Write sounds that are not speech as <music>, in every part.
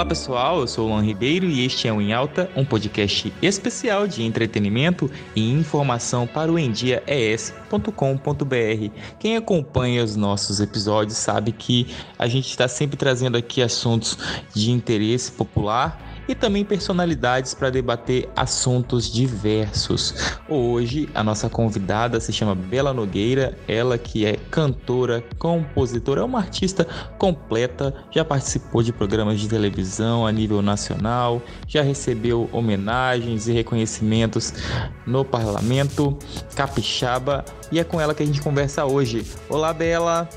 Olá pessoal, eu sou o Luan Ribeiro e este é o Em Alta, um podcast especial de entretenimento e informação para o endiaes.com.br. Quem acompanha os nossos episódios sabe que a gente está sempre trazendo aqui assuntos de interesse popular e também personalidades para debater assuntos diversos. Hoje a nossa convidada se chama Bela Nogueira, ela que é cantora, compositora, é uma artista completa, já participou de programas de televisão a nível nacional, já recebeu homenagens e reconhecimentos no parlamento capixaba e é com ela que a gente conversa hoje. Olá, Bela!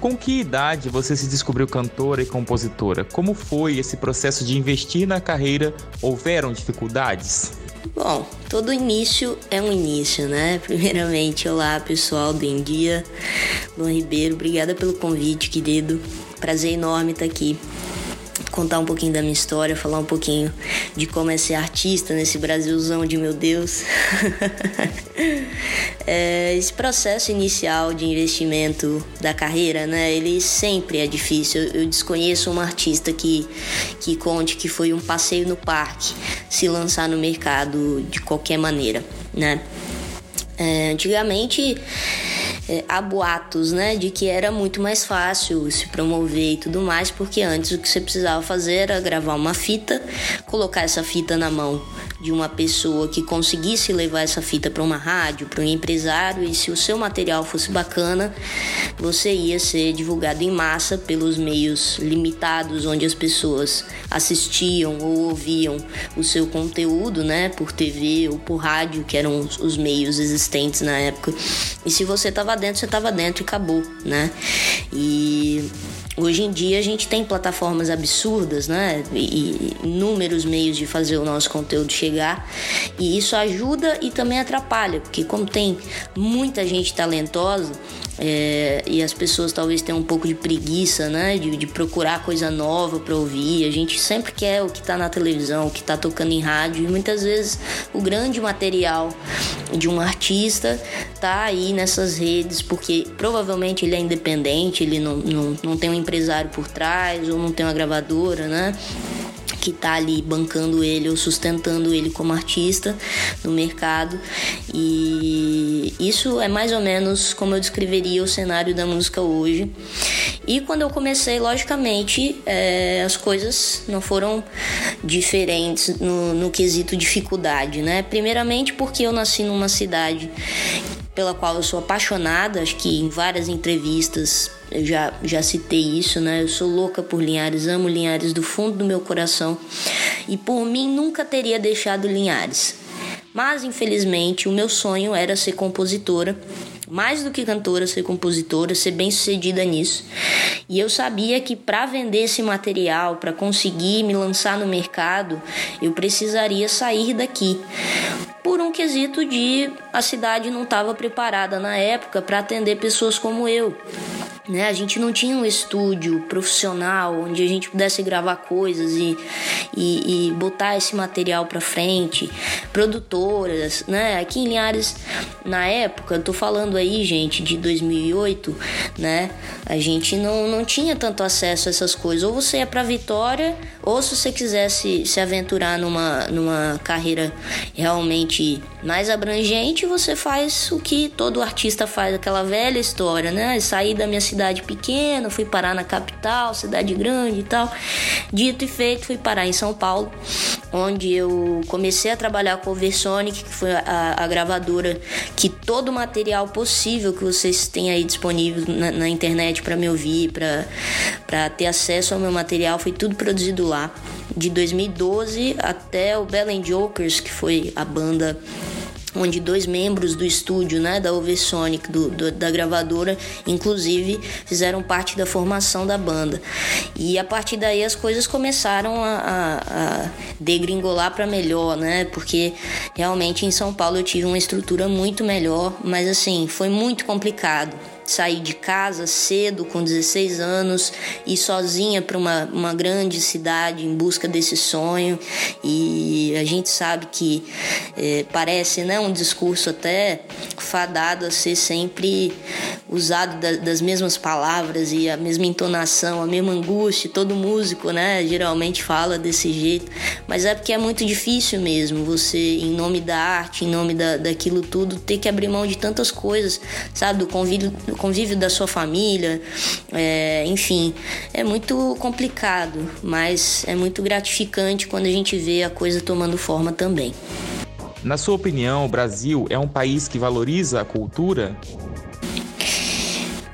Com que idade você se descobriu cantora e compositora? Como foi esse processo de investir na carreira? Houveram dificuldades? Bom, todo início é um início, né? <laughs> Primeiramente, olá pessoal do Endia, Luan Ribeiro, obrigada pelo convite, querido. Prazer enorme estar aqui contar um pouquinho da minha história, falar um pouquinho de como é ser artista nesse Brasilzão de meu Deus. <laughs> é, esse processo inicial de investimento da carreira, né? Ele sempre é difícil. Eu, eu desconheço uma artista que, que conte que foi um passeio no parque se lançar no mercado de qualquer maneira, né? É, antigamente é, há boatos, né, de que era muito mais fácil se promover e tudo mais, porque antes o que você precisava fazer era gravar uma fita, colocar essa fita na mão de uma pessoa que conseguisse levar essa fita para uma rádio, para um empresário, e se o seu material fosse bacana, você ia ser divulgado em massa pelos meios limitados onde as pessoas assistiam ou ouviam o seu conteúdo, né, por TV ou por rádio, que eram os meios existentes na época. E se você estava dentro, você estava dentro e acabou, né? E Hoje em dia a gente tem plataformas absurdas, né? E inúmeros meios de fazer o nosso conteúdo chegar. E isso ajuda e também atrapalha, porque como tem muita gente talentosa, é, e as pessoas talvez tenham um pouco de preguiça, né? De, de procurar coisa nova para ouvir. A gente sempre quer o que está na televisão, o que está tocando em rádio. E muitas vezes o grande material de um artista tá aí nessas redes, porque provavelmente ele é independente, ele não, não, não tem um empresário por trás ou não tem uma gravadora, né? Que está ali bancando ele ou sustentando ele como artista no mercado. E isso é mais ou menos como eu descreveria o cenário da música hoje. E quando eu comecei, logicamente, é, as coisas não foram diferentes no, no quesito dificuldade, né? Primeiramente porque eu nasci numa cidade pela qual eu sou apaixonada, acho que em várias entrevistas eu já, já citei isso, né? Eu sou louca por Linhares, amo Linhares do fundo do meu coração e por mim nunca teria deixado Linhares. Mas infelizmente o meu sonho era ser compositora, mais do que cantora, ser compositora, ser bem-sucedida nisso. E eu sabia que para vender esse material, para conseguir me lançar no mercado, eu precisaria sair daqui por um quesito de a cidade não estava preparada na época para atender pessoas como eu. Né? A gente não tinha um estúdio profissional onde a gente pudesse gravar coisas e, e, e botar esse material para frente. Produtoras, né? Aqui em Linhares, na época, tô falando aí, gente, de 2008, né? A gente não, não tinha tanto acesso a essas coisas. Ou você ia para Vitória, ou se você quisesse se aventurar numa, numa carreira realmente mais abrangente, você faz o que todo artista faz, aquela velha história, né? Sair da minha cidade pequena, fui parar na capital, cidade grande e tal. Dito e feito, fui parar em São Paulo, onde eu comecei a trabalhar com a Oversonic, que foi a, a gravadora que todo o material possível que vocês têm aí disponível na, na internet para me ouvir, para ter acesso ao meu material, foi tudo produzido lá. De 2012 até o Belen Jokers, que foi a banda onde dois membros do estúdio, né, da Oversonic, do, do, da gravadora, inclusive fizeram parte da formação da banda. E a partir daí as coisas começaram a, a, a degringolar para melhor, né, porque realmente em São Paulo eu tive uma estrutura muito melhor, mas assim, foi muito complicado sair de casa cedo, com 16 anos, ir sozinha para uma, uma grande cidade em busca desse sonho. E a gente sabe que é, parece né, um discurso até fadado a ser sempre usado da, das mesmas palavras e a mesma entonação, a mesma angústia. Todo músico, né, geralmente fala desse jeito, mas é porque é muito difícil mesmo você, em nome da arte, em nome da, daquilo tudo, ter que abrir mão de tantas coisas, sabe, do convívio, convívio da sua família, é, enfim, é muito complicado, mas é muito gratificante quando a gente vê a coisa tomando forma também. Na sua opinião, o Brasil é um país que valoriza a cultura?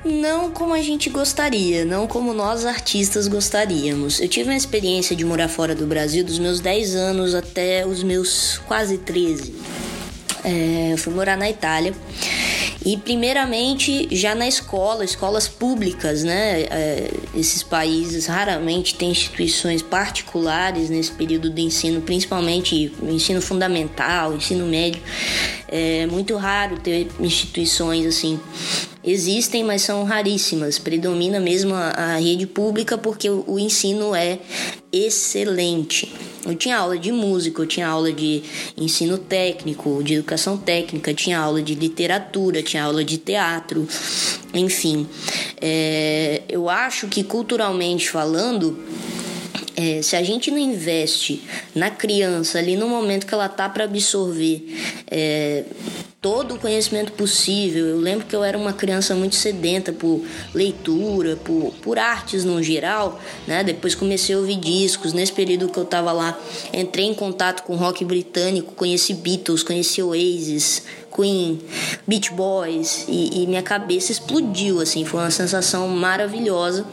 Não como a gente gostaria, não como nós artistas gostaríamos. Eu tive uma experiência de morar fora do Brasil dos meus 10 anos até os meus quase 13. É, eu fui morar na Itália e primeiramente já na escola, escolas públicas, né? É, esses países raramente têm instituições particulares nesse período de ensino, principalmente ensino fundamental, ensino médio. É muito raro ter instituições assim. Existem, mas são raríssimas. Predomina mesmo a, a rede pública porque o, o ensino é excelente. Eu tinha aula de música, eu tinha aula de ensino técnico, de educação técnica, tinha aula de literatura, tinha aula de teatro, enfim. É, eu acho que culturalmente falando, é, se a gente não investe na criança ali no momento que ela tá para absorver é, todo o conhecimento possível. Eu lembro que eu era uma criança muito sedenta por leitura, por, por artes no geral, né? Depois comecei a ouvir discos. Nesse período que eu estava lá, entrei em contato com rock britânico, conheci Beatles, conheci Oasis, Queen, Beach Boys e, e minha cabeça explodiu, assim, foi uma sensação maravilhosa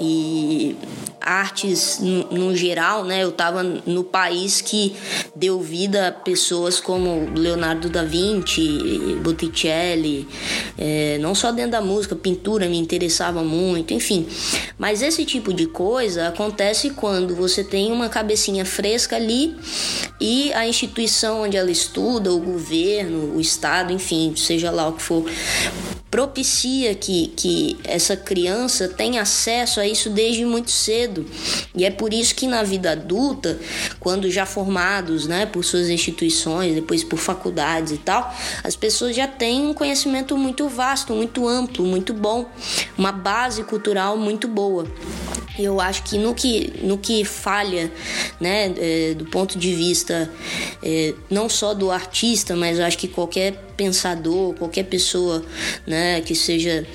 e artes no, no geral, né? Eu estava no país que deu vida a pessoas como Leonardo da Vinci, Botticelli, é, não só dentro da música, pintura me interessava muito, enfim. Mas esse tipo de coisa acontece quando você tem uma cabecinha fresca ali e a instituição onde ela estuda, o governo, o estado, enfim, seja lá o que for, propicia que, que essa criança tenha acesso a isso desde muito cedo. E é por isso que na vida adulta, quando já formados né, por suas instituições, depois por faculdades e tal, as pessoas já têm um conhecimento muito vasto, muito amplo, muito bom, uma base cultural muito boa. Eu acho que no que, no que falha, né, é, do ponto de vista é, não só do artista, mas acho que qualquer pensador, qualquer pessoa, né, que seja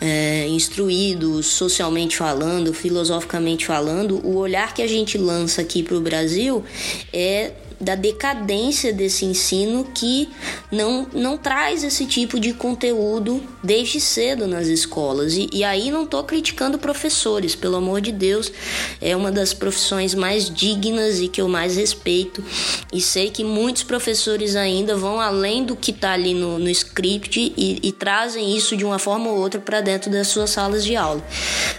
é, instruído socialmente falando, filosoficamente falando, o olhar que a gente lança aqui para o Brasil é da decadência desse ensino que não, não traz esse tipo de conteúdo desde cedo nas escolas. E, e aí não estou criticando professores, pelo amor de Deus, é uma das profissões mais dignas e que eu mais respeito. E sei que muitos professores ainda vão além do que está ali no, no script e, e, trazem isso de uma forma ou outra para dentro das suas salas de aula.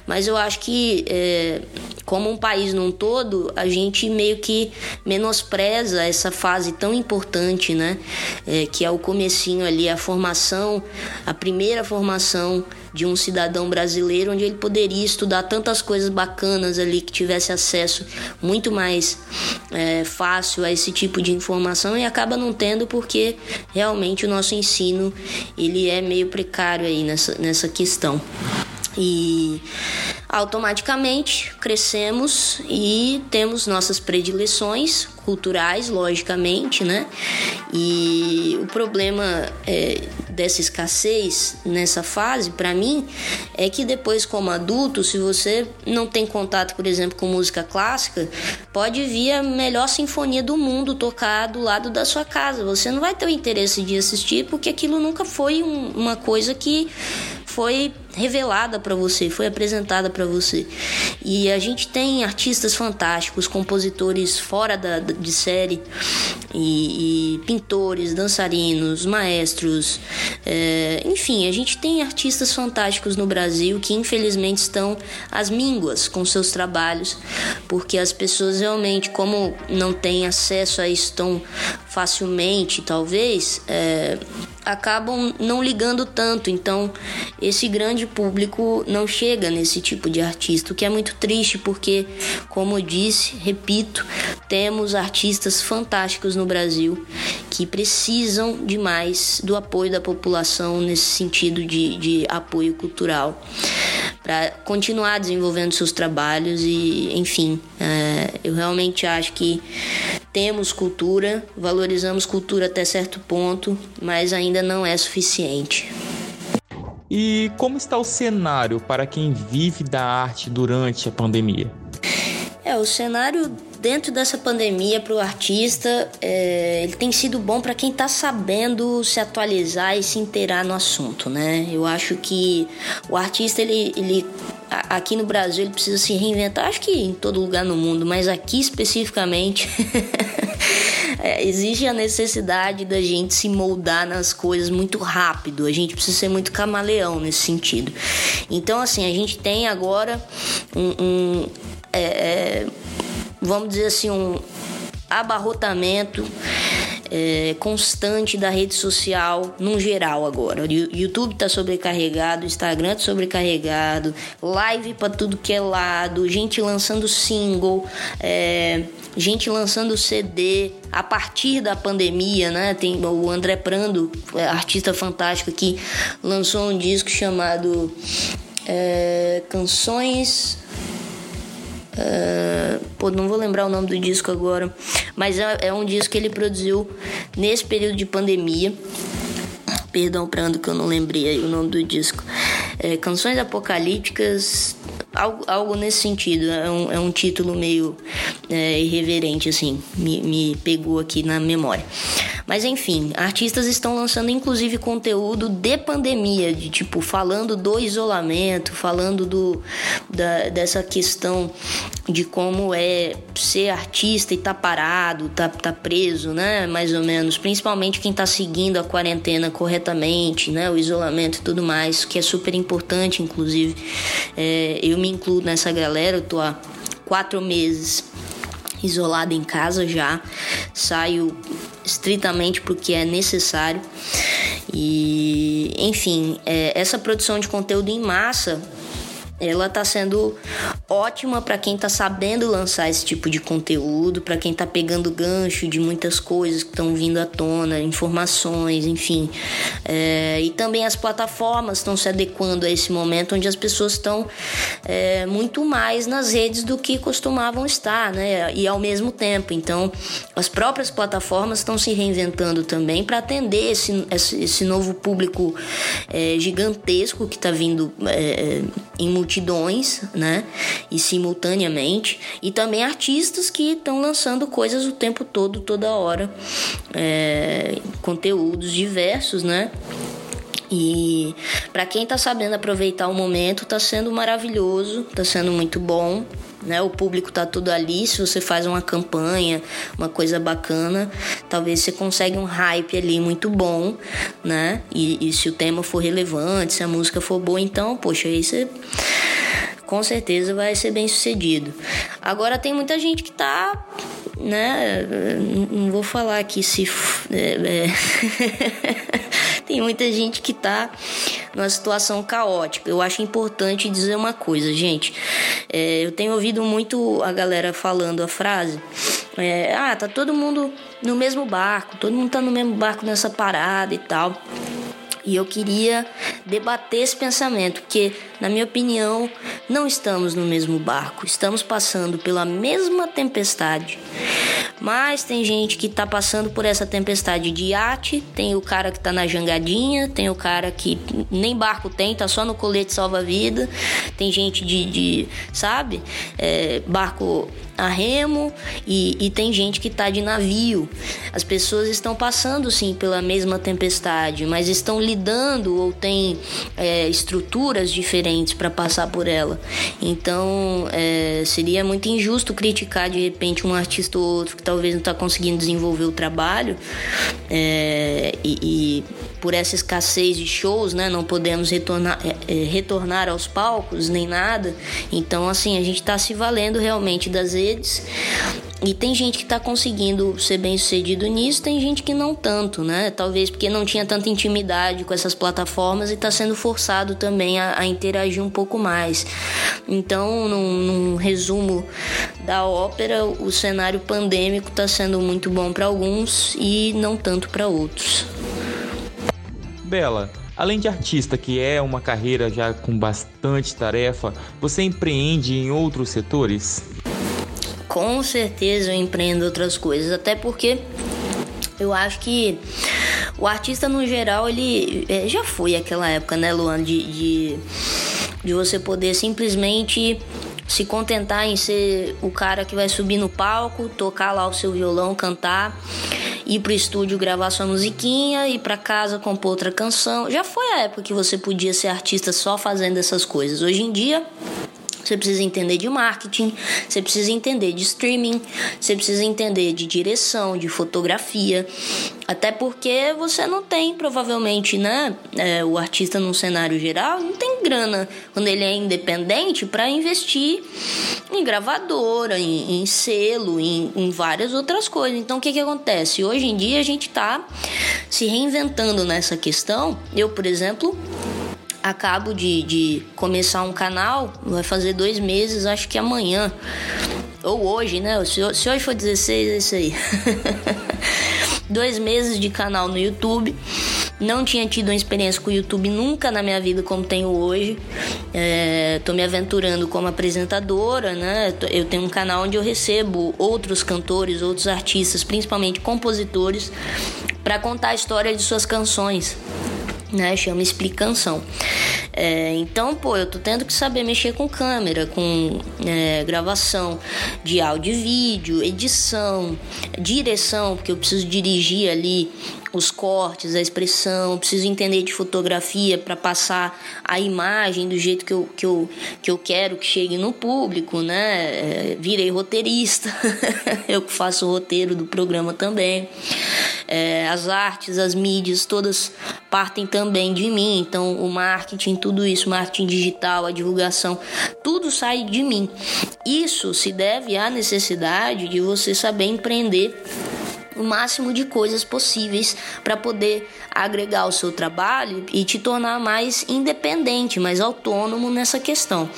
Mas eu acho que, é, como um país num todo, a gente meio que menospreza essa fase tão importante, né? É, que é o comecinho ali, a formação, a primeira formação de um cidadão brasileiro, onde ele poderia estudar tantas coisas bacanas ali, que tivesse acesso muito mais é, fácil a esse tipo de informação e acaba não tendo porque realmente o nosso ensino ele é meio precário aí nessa, nessa questão. E automaticamente crescemos e temos nossas predileções culturais, logicamente, né? E o problema é, dessa escassez nessa fase, para mim, é que depois, como adulto, se você não tem contato, por exemplo, com música clássica, pode vir a melhor sinfonia do mundo tocar do lado da sua casa. Você não vai ter o interesse de assistir porque aquilo nunca foi um, uma coisa que foi revelada para você, foi apresentada para você. E a gente tem artistas fantásticos, compositores fora da, de série, e, e pintores, dançarinos, maestros, é, enfim, a gente tem artistas fantásticos no Brasil que infelizmente estão às mínguas com seus trabalhos, porque as pessoas realmente, como não têm acesso a isso tão facilmente, talvez, é, acabam não ligando tanto. Então, esse grande público não chega nesse tipo de artista, o que é muito triste porque, como eu disse, repito, temos artistas fantásticos no Brasil que precisam demais do apoio da população nesse sentido de, de apoio cultural para continuar desenvolvendo seus trabalhos e, enfim, é, eu realmente acho que temos cultura, valorizamos cultura até certo ponto, mas ainda não é suficiente. E como está o cenário para quem vive da arte durante a pandemia? É, o cenário dentro dessa pandemia para o artista, é, ele tem sido bom para quem está sabendo se atualizar e se inteirar no assunto, né? Eu acho que o artista, ele, ele aqui no Brasil, ele precisa se reinventar, acho que em todo lugar no mundo, mas aqui especificamente. <laughs> é, existe a necessidade da gente se moldar nas coisas muito rápido. A gente precisa ser muito camaleão nesse sentido. Então, assim, a gente tem agora um, um é, é vamos dizer assim, um abarrotamento é, constante da rede social num geral agora. O YouTube tá sobrecarregado, Instagram tá sobrecarregado, live para tudo que é lado, gente lançando single, é, gente lançando CD a partir da pandemia, né? Tem o André Prando, é, artista fantástico que lançou um disco chamado é, Canções Uh, pô, não vou lembrar o nome do disco agora, mas é, é um disco que ele produziu nesse período de pandemia. Perdão, Prando, que eu não lembrei aí o nome do disco. É, Canções Apocalípticas, algo, algo nesse sentido. É um, é um título meio é, irreverente, assim. Me, me pegou aqui na memória. Mas enfim, artistas estão lançando inclusive conteúdo de pandemia, de tipo falando do isolamento, falando do da, dessa questão de como é ser artista e tá parado, tá, tá preso, né? Mais ou menos. Principalmente quem tá seguindo a quarentena corretamente, né? O isolamento e tudo mais, que é super importante, inclusive. É, eu me incluo nessa galera, eu tô há quatro meses isolada em casa já. Saio estritamente porque é necessário. E, enfim, é, essa produção de conteúdo em massa ela está sendo ótima para quem está sabendo lançar esse tipo de conteúdo, para quem está pegando gancho de muitas coisas que estão vindo à tona, informações, enfim. É, e também as plataformas estão se adequando a esse momento onde as pessoas estão é, muito mais nas redes do que costumavam estar, né? E ao mesmo tempo. Então, as próprias plataformas estão se reinventando também para atender esse, esse, novo público é, gigantesco que está vindo é, em multi multidões, né? E simultaneamente. E também artistas que estão lançando coisas o tempo todo, toda hora. É, conteúdos diversos, né? E para quem está sabendo aproveitar o momento, está sendo maravilhoso, está sendo muito bom. Né? O público tá tudo ali. Se você faz uma campanha, uma coisa bacana, talvez você consiga um hype ali muito bom, né? E, e se o tema for relevante, se a música for boa, então, poxa, aí você com certeza vai ser bem sucedido. Agora tem muita gente que tá, né? Não vou falar aqui se. É, é... <laughs> tem muita gente que tá numa situação caótica. Eu acho importante dizer uma coisa, gente. É, eu tenho ouvido muito a galera falando a frase. É, ah, tá todo mundo no mesmo barco, todo mundo tá no mesmo barco nessa parada e tal. E eu queria debater esse pensamento, porque, na minha opinião, não estamos no mesmo barco, estamos passando pela mesma tempestade. Mas tem gente que está passando por essa tempestade de iate, tem o cara que está na jangadinha, tem o cara que nem barco tem, tá só no colete salva-vida, tem gente de, de sabe, é, barco a remo. E, e tem gente que está de navio. As pessoas estão passando sim pela mesma tempestade, mas estão lidando ou têm é, estruturas diferentes para passar por ela. Então é, seria muito injusto criticar de repente um artista ou outro que talvez não está conseguindo desenvolver o trabalho é, e, e por essa escassez de shows, né, não podemos retornar, é, é, retornar aos palcos nem nada. Então, assim, a gente está se valendo realmente das redes E tem gente que está conseguindo ser bem sucedido nisso, tem gente que não tanto, né? Talvez porque não tinha tanta intimidade com essas plataformas e está sendo forçado também a, a, interagir um pouco mais. Então, num, num resumo da ópera, o cenário pandêmico está sendo muito bom para alguns e não tanto para outros. Bela, Além de artista, que é uma carreira já com bastante tarefa, você empreende em outros setores? Com certeza eu empreendo outras coisas, até porque eu acho que o artista no geral ele é, já foi aquela época, né, Luan, de, de, de você poder simplesmente se contentar em ser o cara que vai subir no palco, tocar lá o seu violão, cantar ir pro estúdio gravar sua musiquinha, ir para casa compor outra canção. Já foi a época que você podia ser artista só fazendo essas coisas. Hoje em dia, você precisa entender de marketing, você precisa entender de streaming, você precisa entender de direção, de fotografia. Até porque você não tem, provavelmente, né? É, o artista num cenário geral não tem grana quando ele é independente para investir em gravadora, em, em selo, em, em, várias outras coisas. Então o que, que acontece? Hoje em dia a gente está se reinventando nessa questão. Eu, por exemplo, acabo de, de começar um canal, vai fazer dois meses, acho que amanhã. Ou hoje, né? Se, se hoje for 16, é isso aí. <laughs> dois meses de canal no YouTube. Não tinha tido uma experiência com o YouTube nunca na minha vida como tenho hoje. É, tô me aventurando como apresentadora, né? Eu tenho um canal onde eu recebo outros cantores, outros artistas, principalmente compositores, para contar a história de suas canções né? Chama explicação. É, então, pô, eu tô tendo que saber mexer com câmera, com é, gravação de áudio e vídeo, edição, direção, porque eu preciso dirigir ali os cortes, a expressão, preciso entender de fotografia para passar a imagem do jeito que eu, que, eu, que eu quero que chegue no público, né? É, virei roteirista, <laughs> eu que faço o roteiro do programa também. É, as artes, as mídias, todas partem também de mim. Então, o marketing, tudo isso, marketing digital, a divulgação, tudo sai de mim. Isso se deve à necessidade de você saber empreender o máximo de coisas possíveis para poder agregar ao seu trabalho e te tornar mais independente, mais autônomo nessa questão.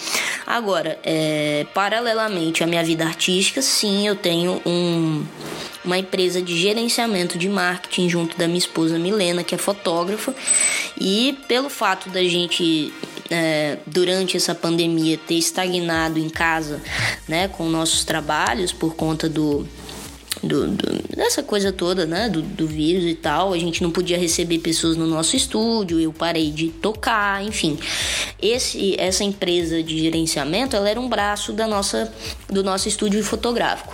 Agora, é, paralelamente à minha vida artística, sim, eu tenho um, uma empresa de gerenciamento de marketing junto da minha esposa Milena, que é fotógrafa, e pelo fato da gente é, durante essa pandemia ter estagnado em casa, né, com nossos trabalhos por conta do do, do, dessa coisa toda, né? Do, do vírus e tal. A gente não podia receber pessoas no nosso estúdio, eu parei de tocar, enfim. Esse, essa empresa de gerenciamento, ela era um braço da nossa, do nosso estúdio fotográfico.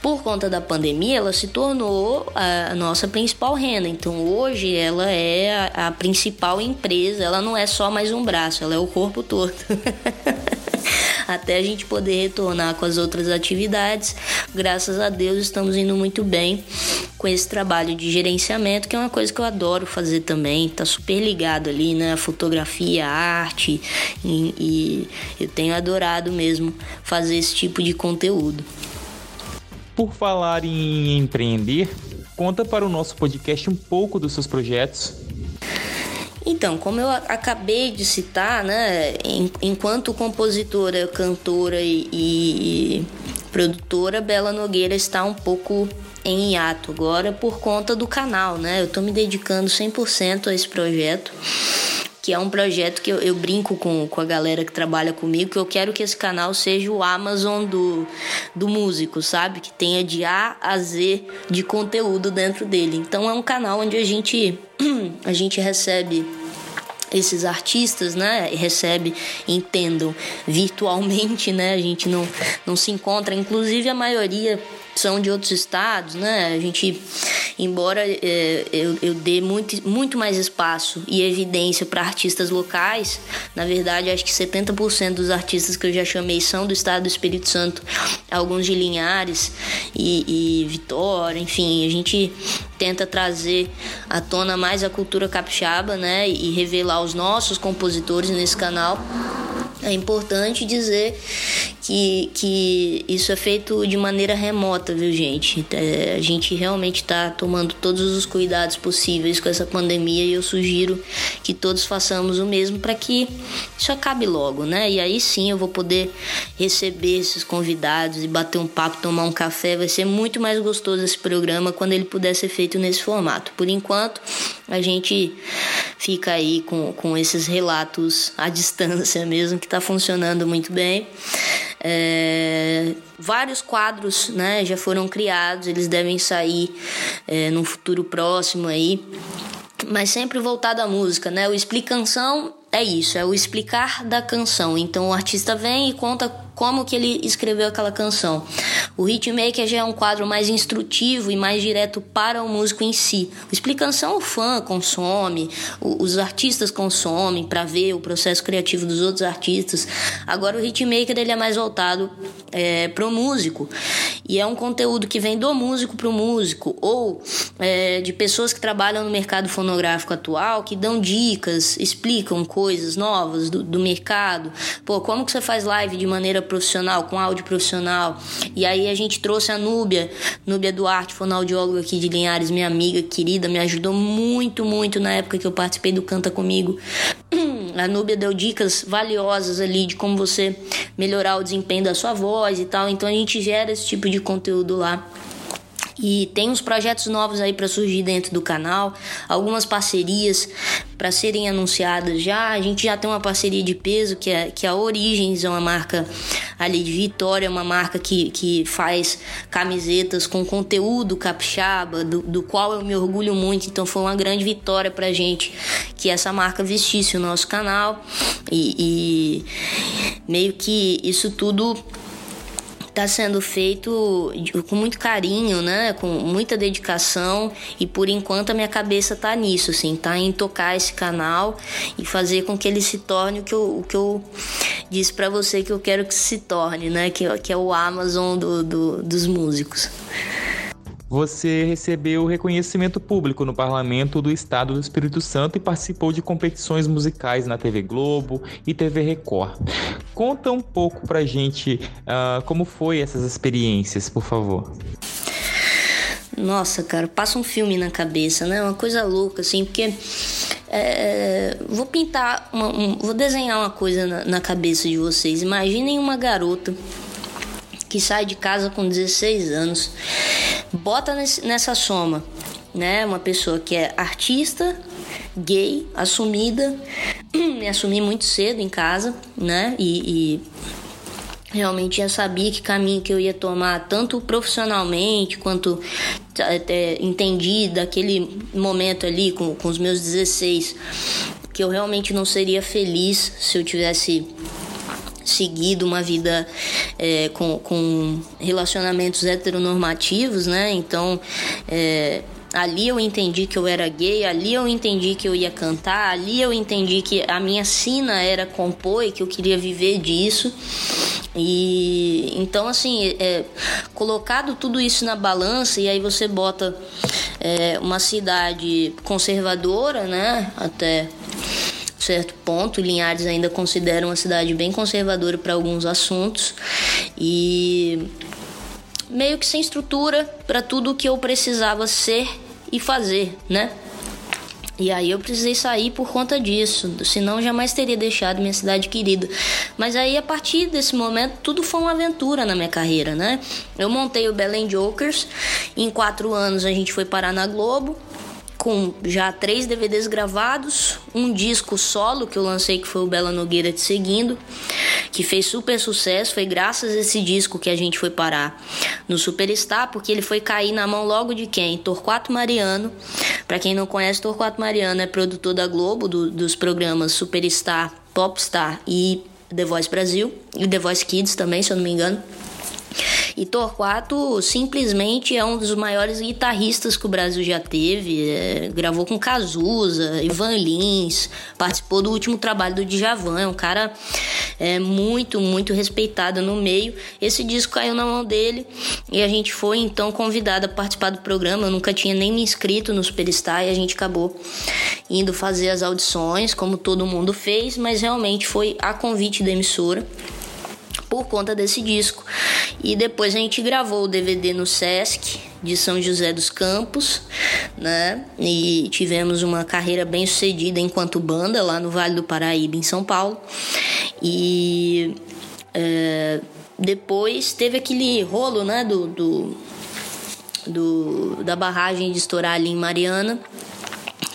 Por conta da pandemia, ela se tornou a nossa principal renda. Então, hoje, ela é a, a principal empresa. Ela não é só mais um braço, ela é o corpo todo. <laughs> até a gente poder retornar com as outras atividades. Graças a Deus estamos indo muito bem com esse trabalho de gerenciamento, que é uma coisa que eu adoro fazer também, tá super ligado ali, né? Fotografia, arte, e, e eu tenho adorado mesmo fazer esse tipo de conteúdo. Por falar em empreender, conta para o nosso podcast um pouco dos seus projetos. Então, como eu acabei de citar, né, enquanto compositora, cantora e, e produtora, Bela Nogueira está um pouco em hiato agora por conta do canal, né? Eu tô me dedicando 100% a esse projeto, que é um projeto que eu, eu, brinco com, com a galera que trabalha comigo, que eu quero que esse canal seja o Amazon do, do músico, sabe? Que tenha de A a Z de conteúdo dentro dele. Então é um canal onde a gente, <clears throat> a gente recebe esses artistas, né, recebe, entendam, virtualmente, né, a gente não, não se encontra, inclusive a maioria são de outros estados, né? A gente, embora é, eu, eu dê muito, muito mais espaço e evidência para artistas locais, na verdade, acho que 70% dos artistas que eu já chamei são do estado do Espírito Santo, alguns de Linhares e, e Vitória, enfim, a gente tenta trazer à tona mais a cultura capixaba, né? E revelar os nossos compositores nesse canal. É importante dizer que, que isso é feito de maneira remota, viu, gente? É, a gente realmente está tomando todos os cuidados possíveis com essa pandemia e eu sugiro que todos façamos o mesmo para que isso acabe logo, né? E aí sim eu vou poder receber esses convidados e bater um papo, tomar um café. Vai ser muito mais gostoso esse programa quando ele puder ser feito nesse formato. Por enquanto, a gente fica aí com, com esses relatos à distância mesmo, que está funcionando muito bem. É, vários quadros né, já foram criados, eles devem sair é, no futuro próximo aí, mas sempre voltado à música, né? O Explicação é isso, é o explicar da canção. Então o artista vem e conta como que ele escreveu aquela canção. O hitmaker já é um quadro mais instrutivo e mais direto para o músico em si. O explicação o fã consome, os artistas consomem para ver o processo criativo dos outros artistas. Agora o hitmaker ele é mais voltado é, para o músico e é um conteúdo que vem do músico para o músico ou é, de pessoas que trabalham no mercado fonográfico atual que dão dicas, explicam coisas novas do, do mercado. Pô, como que você faz live de maneira profissional, com áudio profissional. E aí a gente trouxe a Núbia, Núbia Duarte, fonoaudióloga aqui de Linhares, minha amiga querida, me ajudou muito, muito na época que eu participei do Canta Comigo. <clears throat> A Núbia deu dicas valiosas ali de como você melhorar o desempenho da sua voz e tal. Então a gente gera esse tipo de conteúdo lá. E tem uns projetos novos aí para surgir dentro do canal, algumas parcerias para serem anunciadas já. A gente já tem uma parceria de peso que é, que é a Origens, é uma marca ali de Vitória, uma marca que, que faz camisetas com conteúdo capixaba, do, do qual eu me orgulho muito. Então foi uma grande vitória pra gente que essa marca vestisse o nosso canal e, e meio que isso tudo está sendo feito com muito carinho, né? Com muita dedicação e por enquanto a minha cabeça tá nisso, assim, tá em tocar esse canal e fazer com que ele se torne o que eu, o que eu disse para você que eu quero que se torne, né? Que, que é o Amazon do, do dos músicos você recebeu reconhecimento público no Parlamento do Estado do Espírito Santo e participou de competições musicais na TV Globo e TV Record. Conta um pouco pra gente uh, como foi essas experiências, por favor. Nossa, cara, passa um filme na cabeça, né? Uma coisa louca, assim, porque é, vou pintar, uma, um, vou desenhar uma coisa na, na cabeça de vocês. Imaginem uma garota que sai de casa com 16 anos, bota nessa soma, né? Uma pessoa que é artista, gay, assumida, <clears throat> me assumi muito cedo em casa, né? E, e realmente já sabia que caminho que eu ia tomar, tanto profissionalmente quanto até entendi daquele momento ali com, com os meus 16 que eu realmente não seria feliz se eu tivesse seguido uma vida é, com, com relacionamentos heteronormativos, né? Então, é, ali eu entendi que eu era gay, ali eu entendi que eu ia cantar, ali eu entendi que a minha sina era compor e que eu queria viver disso. E então, assim, é, colocado tudo isso na balança, e aí você bota é, uma cidade conservadora, né? Até certo ponto. Linhares ainda considera uma cidade bem conservadora para alguns assuntos e meio que sem estrutura para tudo o que eu precisava ser e fazer, né? E aí eu precisei sair por conta disso, senão jamais teria deixado minha cidade querida. Mas aí a partir desse momento tudo foi uma aventura na minha carreira, né? Eu montei o Belém Jokers, em quatro anos a gente foi parar na Globo, com já três DVDs gravados, um disco solo que eu lancei que foi o Bela Nogueira te seguindo, que fez super sucesso. Foi graças a esse disco que a gente foi parar no Superstar, porque ele foi cair na mão logo de quem? Torquato Mariano. Para quem não conhece, Torquato Mariano é produtor da Globo do, dos programas Superstar, Popstar e The Voice Brasil e The Voice Kids também, se eu não me engano. E Torquato simplesmente é um dos maiores guitarristas que o Brasil já teve. É, gravou com Cazuza, Ivan Lins, participou do último trabalho do Djavan. É um cara é, muito, muito respeitado no meio. Esse disco caiu na mão dele e a gente foi então convidado a participar do programa. Eu nunca tinha nem me inscrito no Superstar e a gente acabou indo fazer as audições, como todo mundo fez, mas realmente foi a convite da emissora por conta desse disco. E depois a gente gravou o DVD no Sesc de São José dos Campos, né? E tivemos uma carreira bem sucedida enquanto banda lá no Vale do Paraíba, em São Paulo. E é, depois teve aquele rolo, né? Do, do, do, da barragem de estourar ali em Mariana,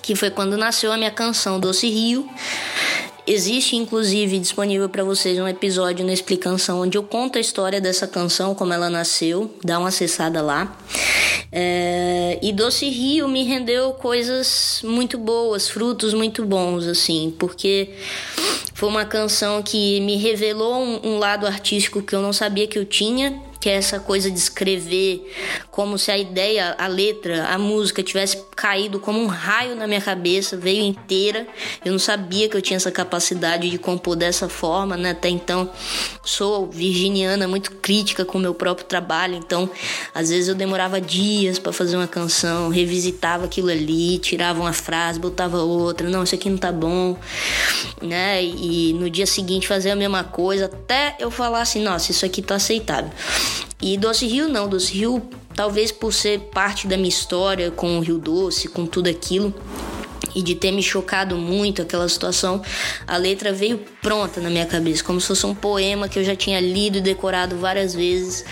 que foi quando nasceu a minha canção Doce Rio Existe inclusive disponível para vocês um episódio na explicação onde eu conto a história dessa canção, como ela nasceu. Dá uma acessada lá. É, e Doce Rio me rendeu coisas muito boas, frutos muito bons, assim, porque foi uma canção que me revelou um, um lado artístico que eu não sabia que eu tinha que é essa coisa de escrever como se a ideia, a letra, a música tivesse caído como um raio na minha cabeça, veio inteira. Eu não sabia que eu tinha essa capacidade de compor dessa forma, né? Até então sou virginiana, muito crítica com o meu próprio trabalho, então às vezes eu demorava dias para fazer uma canção, revisitava aquilo ali, tirava uma frase, botava outra, não, isso aqui não tá bom, né? E no dia seguinte fazia a mesma coisa, até eu falar assim, nossa, isso aqui tá aceitável. E Doce Rio não, Doce Rio, talvez por ser parte da minha história com o Rio Doce, com tudo aquilo, e de ter me chocado muito aquela situação, a letra veio pronta na minha cabeça, como se fosse um poema que eu já tinha lido e decorado várias vezes,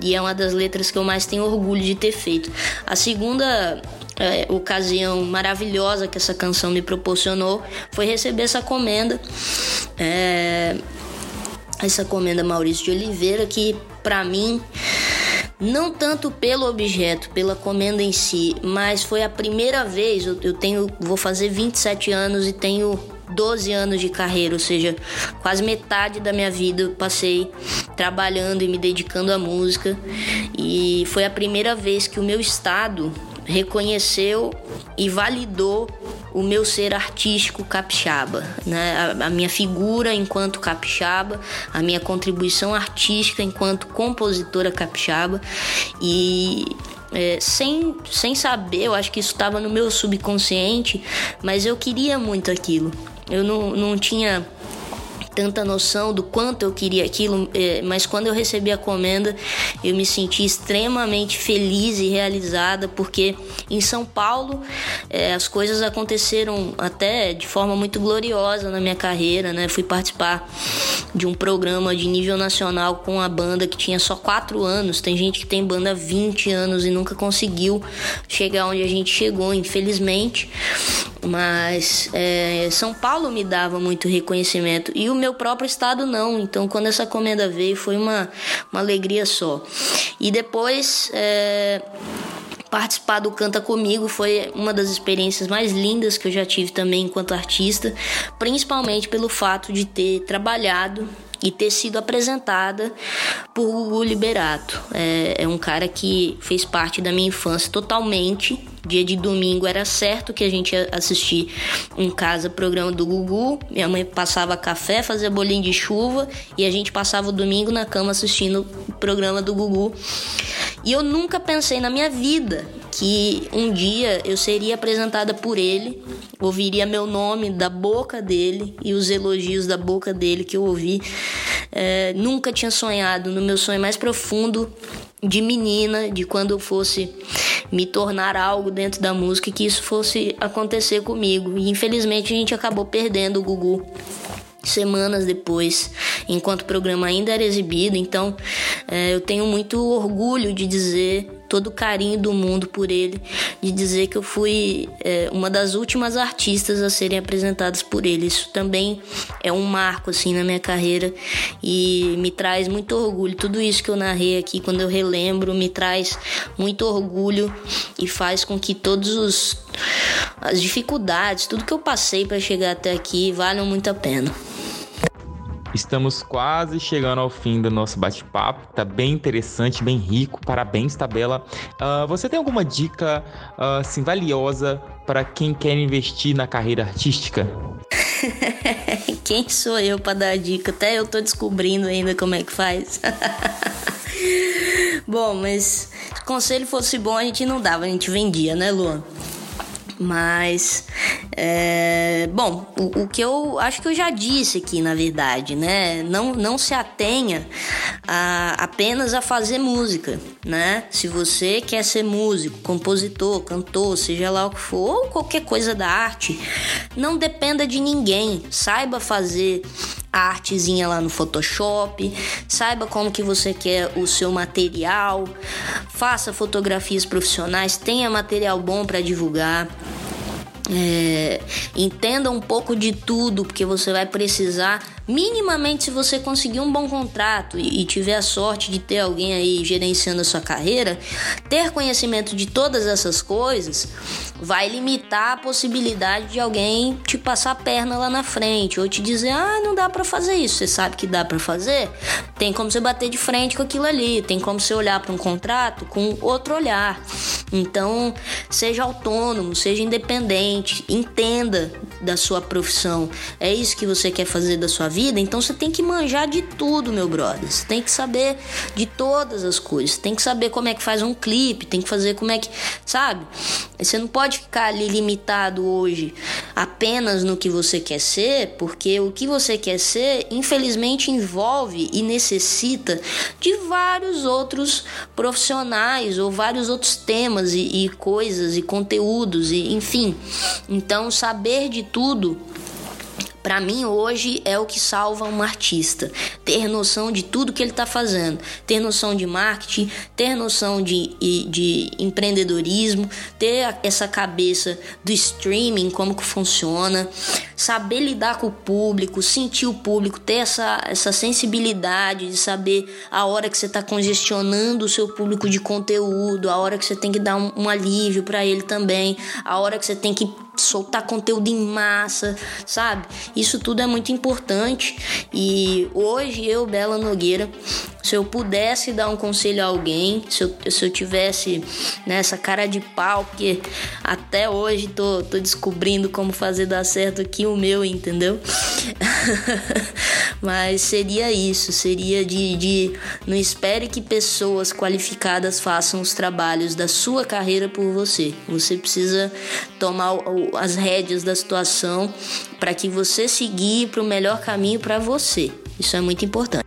e é uma das letras que eu mais tenho orgulho de ter feito. A segunda é, ocasião maravilhosa que essa canção me proporcionou foi receber essa comenda. É, essa comenda Maurício de Oliveira, que para mim não tanto pelo objeto, pela comenda em si, mas foi a primeira vez. Eu, tenho, vou fazer 27 anos e tenho 12 anos de carreira, ou seja, quase metade da minha vida eu passei trabalhando e me dedicando à música. E foi a primeira vez que o meu estado reconheceu e validou o meu ser artístico capixaba, né? A, a, minha figura enquanto capixaba, a minha contribuição artística enquanto compositora capixaba e é, sem, sem saber, eu acho que isso estava no meu subconsciente, mas eu queria muito aquilo. Eu não, não tinha tanta noção do quanto eu queria aquilo, é, mas quando eu recebi a comenda, eu me senti extremamente feliz e realizada, porque em São Paulo é, as coisas aconteceram até de forma muito gloriosa na minha carreira, né? Fui participar de um programa de nível nacional com a banda que tinha só quatro anos. Tem gente que tem banda há 20 anos e nunca conseguiu chegar onde a gente chegou, infelizmente. Mas é, São Paulo me dava muito reconhecimento e o meu próprio estado não. Então, quando essa comenda veio, foi uma, uma alegria só. E depois. É, participar do Canta Comigo foi uma das experiências mais lindas que eu já tive também enquanto artista, principalmente pelo fato de ter trabalhado e ter sido apresentada por Gugu Liberato. É, é um cara que fez parte da minha infância totalmente. Dia de domingo era certo que a gente ia assistir em casa o programa do Gugu. Minha mãe passava café, fazia bolinho de chuva e a gente passava o domingo na cama assistindo o programa do Gugu. E eu nunca pensei na minha vida que um dia eu seria apresentada por ele, ouviria meu nome da boca dele e os elogios da boca dele que eu ouvi. É, nunca tinha sonhado no meu sonho mais profundo de menina, de quando eu fosse me tornar algo dentro da música, que isso fosse acontecer comigo. E infelizmente a gente acabou perdendo o Gugu semanas depois, enquanto o programa ainda era exibido. Então, é, eu tenho muito orgulho de dizer todo o carinho do mundo por ele, de dizer que eu fui é, uma das últimas artistas a serem apresentadas por ele. Isso também é um marco assim na minha carreira e me traz muito orgulho. Tudo isso que eu narrei aqui, quando eu relembro, me traz muito orgulho e faz com que todos os as dificuldades, tudo que eu passei para chegar até aqui, valham muito a pena. Estamos quase chegando ao fim do nosso bate-papo. Tá bem interessante, bem rico. Parabéns, Tabela. Uh, você tem alguma dica uh, assim, valiosa para quem quer investir na carreira artística? <laughs> quem sou eu para dar dica? Até eu tô descobrindo ainda como é que faz. <laughs> bom, mas se o conselho fosse bom, a gente não dava, a gente vendia, né, Luan? Mas, é, bom, o, o, que eu acho que eu já disse aqui, na verdade, né? Não, não se atenha a, apenas a fazer música, né? Se você quer ser músico, compositor, cantor, seja lá o que for, ou qualquer coisa da arte, não dependa de ninguém. Saiba fazer a artezinha lá no Photoshop, saiba como que você quer o seu material, faça fotografias profissionais, tenha material bom para divulgar. É, entenda um pouco de tudo, porque você vai precisar minimamente se você conseguir um bom contrato e, tiver a sorte de ter alguém aí gerenciando a sua carreira, ter conhecimento de todas essas coisas vai limitar a possibilidade de alguém te passar a perna lá na frente ou te dizer: "Ah, não dá para fazer isso". Você sabe que dá para fazer? Tem como você bater de frente com aquilo ali, tem como você olhar para um contrato com outro olhar. Então, seja autônomo, seja independente, entenda da sua profissão. É isso que você quer fazer da sua vida? Então você tem que manjar de tudo, meu brother. Você tem que saber de todas as coisas. Tem que saber como é que faz um clipe, tem que fazer como é que, sabe? Você não pode ficar ali limitado hoje apenas no que você quer ser, porque o que você quer ser, infelizmente, envolve e necessita de vários outros profissionais ou vários outros temas e, e coisas e conteúdos e enfim. Então, saber de tudo para mim, hoje é o que salva um artista. Ter noção de tudo que ele está fazendo. Ter noção de marketing, ter noção de, de empreendedorismo, ter essa cabeça do streaming, como que funciona. Saber lidar com o público, sentir o público, ter essa, essa sensibilidade de saber a hora que você está congestionando o seu público de conteúdo, a hora que você tem que dar um, um alívio para ele também, a hora que você tem que soltar conteúdo em massa, sabe? Isso tudo é muito importante e hoje eu, Bela Nogueira, se eu pudesse dar um conselho a alguém, se eu, se eu tivesse nessa né, cara de pau, porque até hoje tô, tô descobrindo como fazer dar certo aqui o meu, entendeu? <laughs> Mas seria isso, seria de, de não espere que pessoas qualificadas façam os trabalhos da sua carreira por você. Você precisa tomar as rédeas da situação para que você seguir para o melhor caminho para você. Isso é muito importante.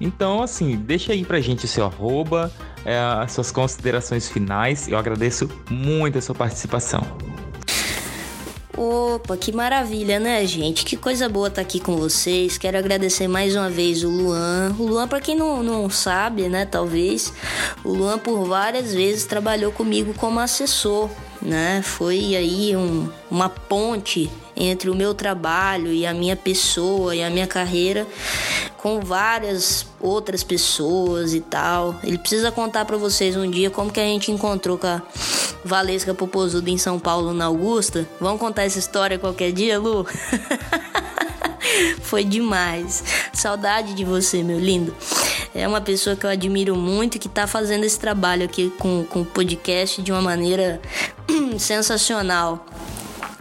Então, assim, deixa aí pra gente o seu arroba, é, as suas considerações finais. Eu agradeço muito a sua participação. Opa, que maravilha, né, gente? Que coisa boa estar tá aqui com vocês. Quero agradecer mais uma vez o Luan. O Luan, para quem não, não sabe, né, talvez, o Luan por várias vezes trabalhou comigo como assessor, né? Foi aí um, uma ponte entre o meu trabalho e a minha pessoa e a minha carreira com várias outras pessoas e tal. Ele precisa contar para vocês um dia como que a gente encontrou com a Valesca Popozuda em São Paulo na Augusta. Vamos contar essa história qualquer dia, Lu? <laughs> Foi demais. Saudade de você, meu lindo. É uma pessoa que eu admiro muito que está fazendo esse trabalho aqui com, com o podcast de uma maneira <clears throat> sensacional.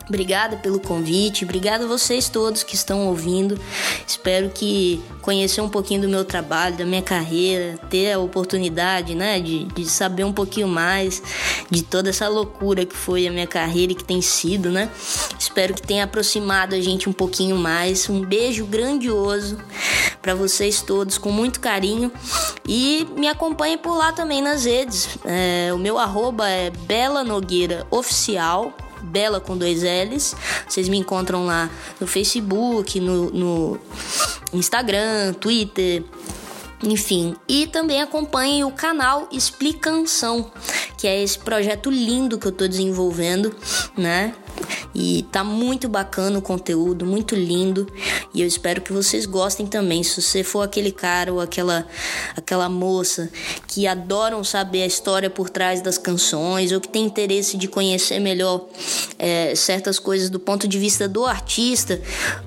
Obrigada pelo convite, obrigada a vocês todos que estão ouvindo. Espero que conhecer um pouquinho do meu trabalho, da minha carreira, ter a oportunidade, né, de, de saber um pouquinho mais de toda essa loucura que foi a minha carreira e que tem sido, né? Espero que tenha aproximado a gente um pouquinho mais. Um beijo grandioso para vocês todos com muito carinho e me acompanhe por lá também nas redes. É, o meu arroba é Bela Nogueira Oficial Bela com dois L's. Vocês me encontram lá no Facebook, no, no Instagram, Twitter, enfim, e também acompanhem o canal Explicação, que é esse projeto lindo que eu tô desenvolvendo, né? E tá muito bacana o conteúdo, muito lindo. E eu espero que vocês gostem também. Se você for aquele cara ou aquela, aquela moça que adoram saber a história por trás das canções ou que tem interesse de conhecer melhor é, certas coisas do ponto de vista do artista,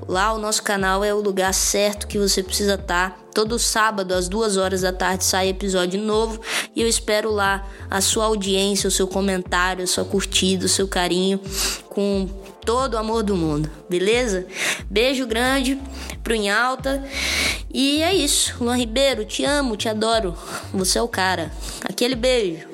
lá o nosso canal é o lugar certo que você precisa estar. Tá. Todo sábado, às duas horas da tarde, sai episódio novo e eu espero lá a sua audiência, o seu comentário, a sua curtida, o seu carinho com todo o amor do mundo, beleza? Beijo grande pro em alta. E é isso. Luan Ribeiro, te amo, te adoro. Você é o cara. Aquele beijo.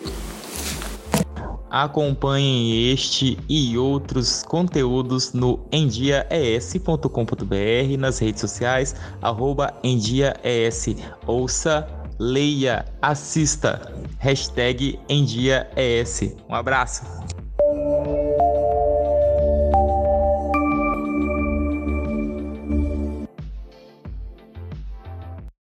Acompanhem este e outros conteúdos no endiaes.com.br, nas redes sociais, arroba endiaes. Ouça, leia, assista. Hashtag endiaes. Um abraço.